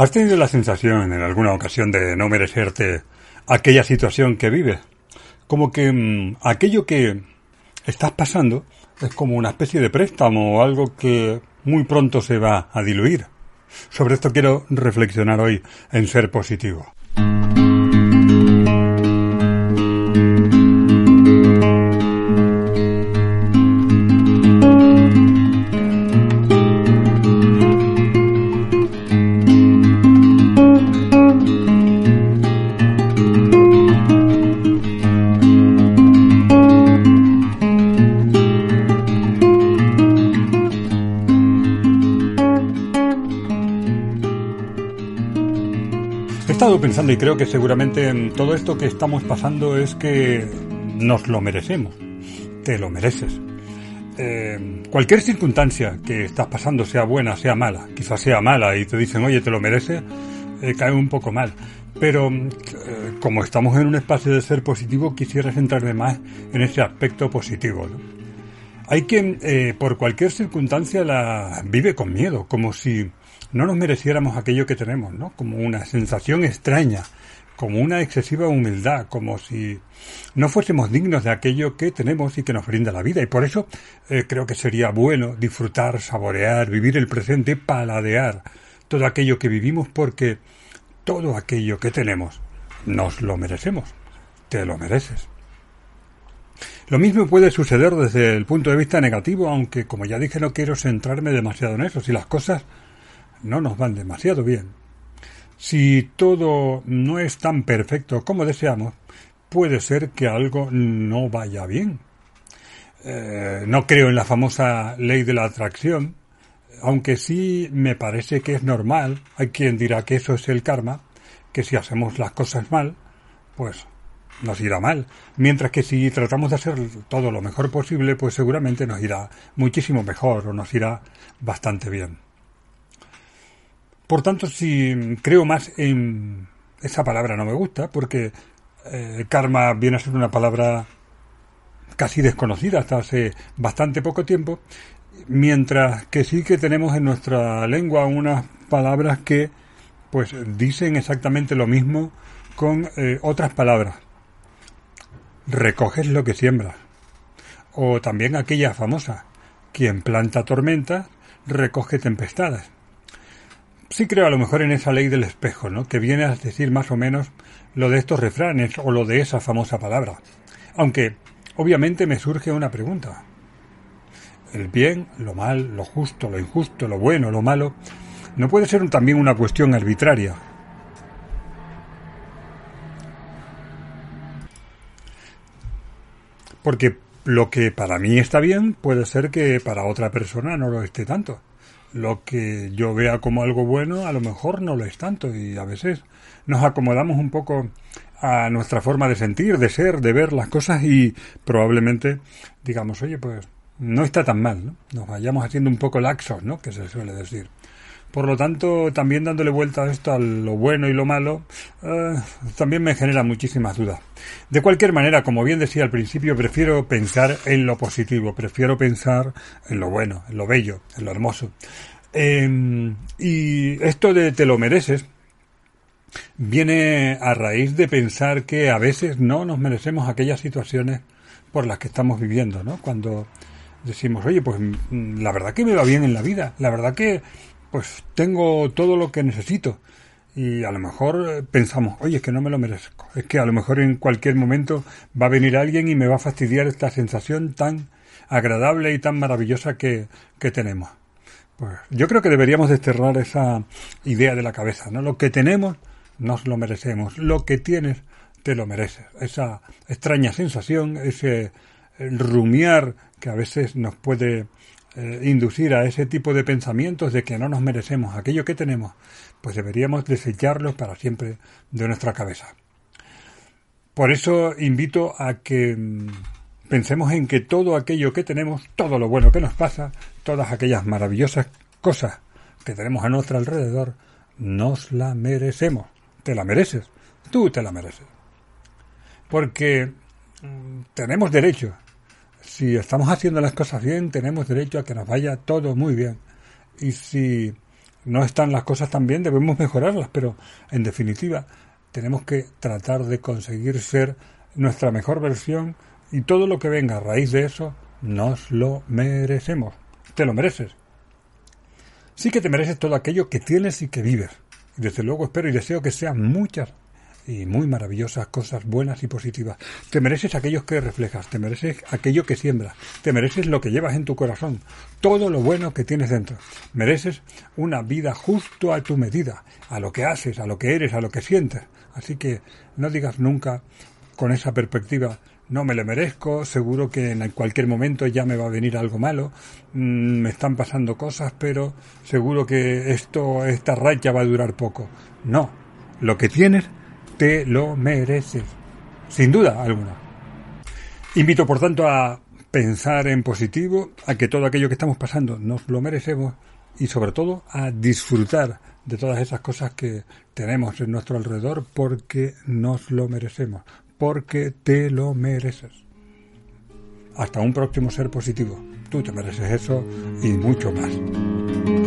¿Has tenido la sensación en alguna ocasión de no merecerte aquella situación que vives? Como que mm, aquello que estás pasando es como una especie de préstamo o algo que muy pronto se va a diluir. Sobre esto quiero reflexionar hoy en Ser Positivo. Pensando y creo que seguramente en todo esto que estamos pasando es que nos lo merecemos. Te lo mereces. Eh, cualquier circunstancia que estás pasando, sea buena, sea mala, quizás sea mala y te dicen, oye, te lo mereces, eh, cae un poco mal. Pero eh, como estamos en un espacio de ser positivo, quisiera centrarme más en ese aspecto positivo. Hay quien, por cualquier circunstancia, la vive con miedo, como si no nos mereciéramos aquello que tenemos, ¿no? Como una sensación extraña, como una excesiva humildad, como si no fuésemos dignos de aquello que tenemos y que nos brinda la vida. Y por eso eh, creo que sería bueno disfrutar, saborear, vivir el presente, paladear todo aquello que vivimos, porque todo aquello que tenemos nos lo merecemos. Te lo mereces. Lo mismo puede suceder desde el punto de vista negativo, aunque como ya dije no quiero centrarme demasiado en eso. Si las cosas no nos van demasiado bien. Si todo no es tan perfecto como deseamos, puede ser que algo no vaya bien. Eh, no creo en la famosa ley de la atracción, aunque sí me parece que es normal. Hay quien dirá que eso es el karma, que si hacemos las cosas mal, pues nos irá mal. Mientras que si tratamos de hacer todo lo mejor posible, pues seguramente nos irá muchísimo mejor o nos irá bastante bien. Por tanto, si creo más en esa palabra no me gusta, porque eh, karma viene a ser una palabra casi desconocida hasta hace bastante poco tiempo, mientras que sí que tenemos en nuestra lengua unas palabras que pues dicen exactamente lo mismo con eh, otras palabras. Recoges lo que siembras. O también aquella famosa, quien planta tormentas, recoge tempestades sí creo a lo mejor en esa ley del espejo, ¿no? Que viene a decir más o menos lo de estos refranes o lo de esa famosa palabra. Aunque, obviamente, me surge una pregunta. El bien, lo mal, lo justo, lo injusto, lo bueno, lo malo, no puede ser también una cuestión arbitraria. Porque lo que para mí está bien puede ser que para otra persona no lo esté tanto lo que yo vea como algo bueno a lo mejor no lo es tanto y a veces nos acomodamos un poco a nuestra forma de sentir, de ser, de ver las cosas y probablemente digamos, oye, pues no está tan mal, ¿no? Nos vayamos haciendo un poco laxos, ¿no? Que se suele decir. Por lo tanto, también dándole vuelta a esto, a lo bueno y lo malo, eh, también me genera muchísimas dudas. De cualquier manera, como bien decía al principio, prefiero pensar en lo positivo, prefiero pensar en lo bueno, en lo bello, en lo hermoso. Em, y esto de te lo mereces viene a raíz de pensar que a veces no nos merecemos aquellas situaciones por las que estamos viviendo, ¿no? Cuando decimos, oye, pues mm, la verdad que me va bien en la vida, la verdad que pues tengo todo lo que necesito. Y a lo mejor eh, pensamos, oye, es que no me lo merezco. Es que a lo mejor en cualquier momento va a venir alguien y me va a fastidiar esta sensación tan agradable y tan maravillosa que, que tenemos. Pues yo creo que deberíamos desterrar esa idea de la cabeza, ¿no? Lo que tenemos, nos lo merecemos. Lo que tienes, te lo mereces. Esa extraña sensación, ese rumiar que a veces nos puede eh, inducir a ese tipo de pensamientos de que no nos merecemos aquello que tenemos, pues deberíamos desecharlos para siempre de nuestra cabeza. Por eso invito a que mm, pensemos en que todo aquello que tenemos, todo lo bueno que nos pasa, todas aquellas maravillosas cosas que tenemos a nuestro alrededor, nos la merecemos. Te la mereces. Tú te la mereces. Porque mm, tenemos derecho si estamos haciendo las cosas bien, tenemos derecho a que nos vaya todo muy bien. Y si no están las cosas tan bien, debemos mejorarlas, pero en definitiva tenemos que tratar de conseguir ser nuestra mejor versión y todo lo que venga a raíz de eso nos lo merecemos. Te lo mereces. Sí que te mereces todo aquello que tienes y que vives. Desde luego espero y deseo que sean muchas y muy maravillosas cosas buenas y positivas. Te mereces aquellos que reflejas, te mereces aquello que siembras, te mereces lo que llevas en tu corazón, todo lo bueno que tienes dentro. Mereces una vida justo a tu medida, a lo que haces, a lo que eres, a lo que sientes. Así que no digas nunca con esa perspectiva, no me lo merezco, seguro que en cualquier momento ya me va a venir algo malo, mm, me están pasando cosas, pero seguro que esto, esta racha va a durar poco. No, lo que tienes te lo mereces, sin duda alguna. Invito, por tanto, a pensar en positivo, a que todo aquello que estamos pasando nos lo merecemos y sobre todo a disfrutar de todas esas cosas que tenemos en nuestro alrededor porque nos lo merecemos, porque te lo mereces. Hasta un próximo ser positivo. Tú te mereces eso y mucho más.